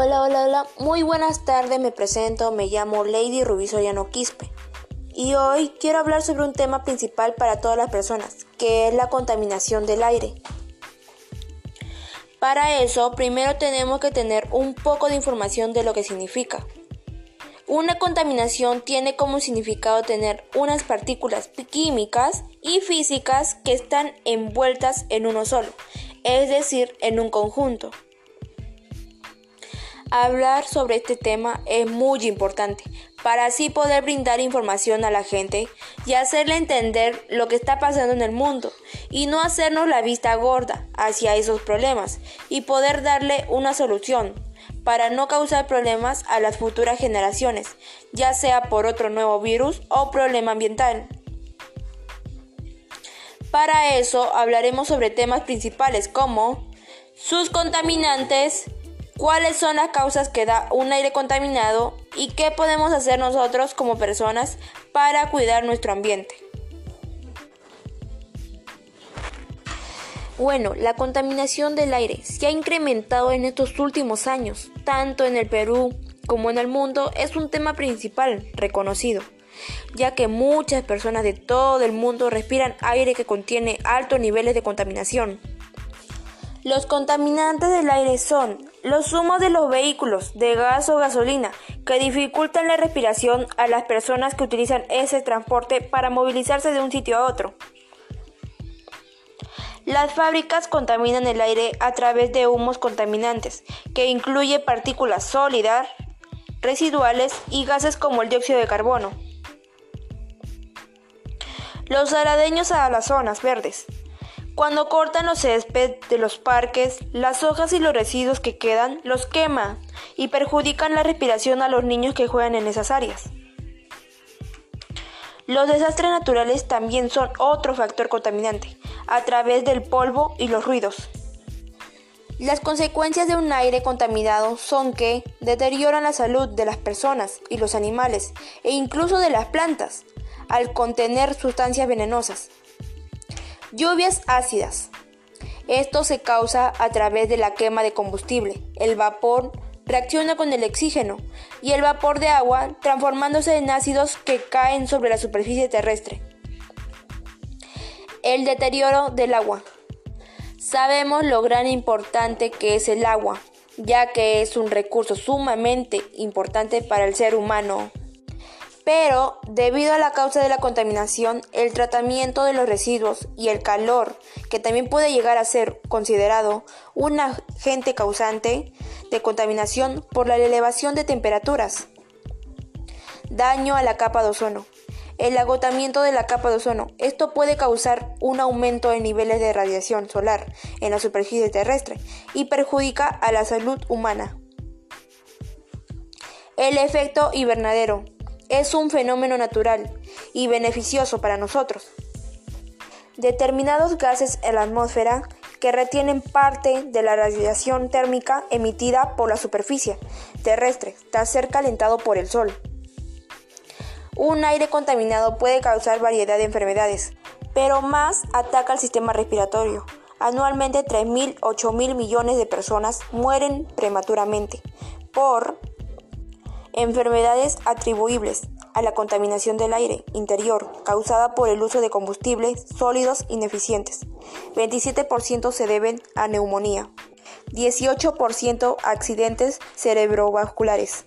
Hola, hola, hola. Muy buenas tardes, me presento, me llamo Lady Rubí Soriano Quispe. Y hoy quiero hablar sobre un tema principal para todas las personas, que es la contaminación del aire. Para eso, primero tenemos que tener un poco de información de lo que significa. Una contaminación tiene como significado tener unas partículas químicas y físicas que están envueltas en uno solo, es decir, en un conjunto. Hablar sobre este tema es muy importante para así poder brindar información a la gente y hacerle entender lo que está pasando en el mundo y no hacernos la vista gorda hacia esos problemas y poder darle una solución para no causar problemas a las futuras generaciones, ya sea por otro nuevo virus o problema ambiental. Para eso hablaremos sobre temas principales como sus contaminantes, cuáles son las causas que da un aire contaminado y qué podemos hacer nosotros como personas para cuidar nuestro ambiente. Bueno, la contaminación del aire se ha incrementado en estos últimos años, tanto en el Perú como en el mundo, es un tema principal reconocido, ya que muchas personas de todo el mundo respiran aire que contiene altos niveles de contaminación. Los contaminantes del aire son los humos de los vehículos de gas o gasolina que dificultan la respiración a las personas que utilizan ese transporte para movilizarse de un sitio a otro. Las fábricas contaminan el aire a través de humos contaminantes, que incluye partículas sólidas, residuales y gases como el dióxido de carbono. Los aradeños a las zonas verdes. Cuando cortan los césped de los parques, las hojas y los residuos que quedan los quema y perjudican la respiración a los niños que juegan en esas áreas. Los desastres naturales también son otro factor contaminante, a través del polvo y los ruidos. Las consecuencias de un aire contaminado son que deterioran la salud de las personas y los animales e incluso de las plantas al contener sustancias venenosas. Lluvias ácidas. Esto se causa a través de la quema de combustible. El vapor reacciona con el oxígeno y el vapor de agua transformándose en ácidos que caen sobre la superficie terrestre. El deterioro del agua. Sabemos lo gran importante que es el agua, ya que es un recurso sumamente importante para el ser humano pero debido a la causa de la contaminación, el tratamiento de los residuos y el calor, que también puede llegar a ser considerado un agente causante de contaminación por la elevación de temperaturas. Daño a la capa de ozono. El agotamiento de la capa de ozono. Esto puede causar un aumento en niveles de radiación solar en la superficie terrestre y perjudica a la salud humana. El efecto invernadero es un fenómeno natural y beneficioso para nosotros. Determinados gases en la atmósfera que retienen parte de la radiación térmica emitida por la superficie terrestre tras ser calentado por el sol. Un aire contaminado puede causar variedad de enfermedades, pero más ataca al sistema respiratorio. Anualmente 3.000, 8.000 millones de personas mueren prematuramente por enfermedades atribuibles a la contaminación del aire interior causada por el uso de combustibles sólidos ineficientes. 27% se deben a neumonía. 18% a accidentes cerebrovasculares.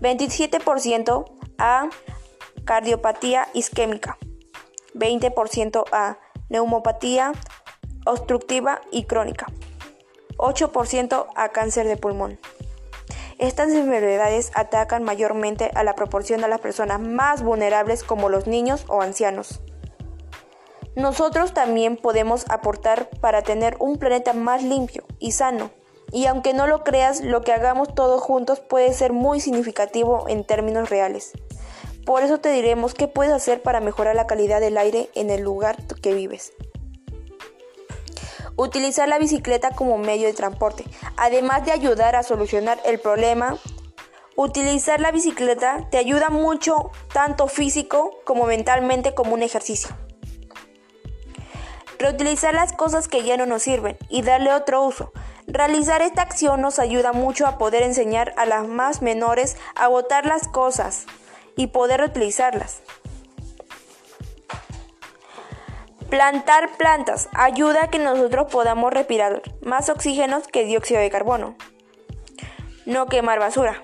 27% a cardiopatía isquémica. 20% a neumopatía obstructiva y crónica. 8% a cáncer de pulmón. Estas enfermedades atacan mayormente a la proporción de las personas más vulnerables como los niños o ancianos. Nosotros también podemos aportar para tener un planeta más limpio y sano. Y aunque no lo creas, lo que hagamos todos juntos puede ser muy significativo en términos reales. Por eso te diremos qué puedes hacer para mejorar la calidad del aire en el lugar que vives. Utilizar la bicicleta como medio de transporte, además de ayudar a solucionar el problema. Utilizar la bicicleta te ayuda mucho, tanto físico como mentalmente, como un ejercicio. Reutilizar las cosas que ya no nos sirven y darle otro uso. Realizar esta acción nos ayuda mucho a poder enseñar a las más menores a botar las cosas y poder utilizarlas. Plantar plantas ayuda a que nosotros podamos respirar más oxígeno que dióxido de carbono. No quemar basura.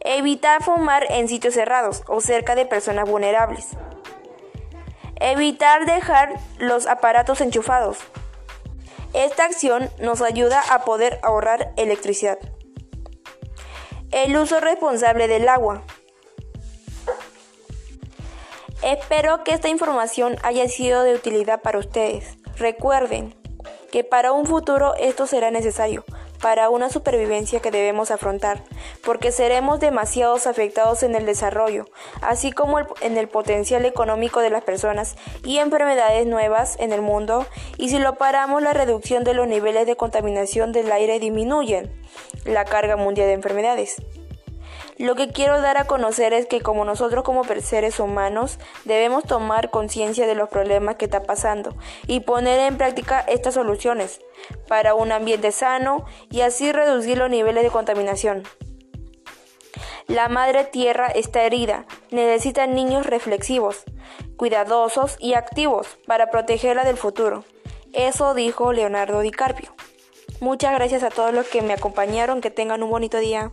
Evitar fumar en sitios cerrados o cerca de personas vulnerables. Evitar dejar los aparatos enchufados. Esta acción nos ayuda a poder ahorrar electricidad. El uso responsable del agua. Espero que esta información haya sido de utilidad para ustedes. Recuerden que para un futuro esto será necesario, para una supervivencia que debemos afrontar, porque seremos demasiados afectados en el desarrollo, así como en el potencial económico de las personas y enfermedades nuevas en el mundo, y si lo paramos la reducción de los niveles de contaminación del aire disminuyen la carga mundial de enfermedades. Lo que quiero dar a conocer es que como nosotros como seres humanos debemos tomar conciencia de los problemas que está pasando y poner en práctica estas soluciones para un ambiente sano y así reducir los niveles de contaminación. La madre tierra está herida, necesita niños reflexivos, cuidadosos y activos para protegerla del futuro. Eso dijo Leonardo DiCarpio. Muchas gracias a todos los que me acompañaron, que tengan un bonito día.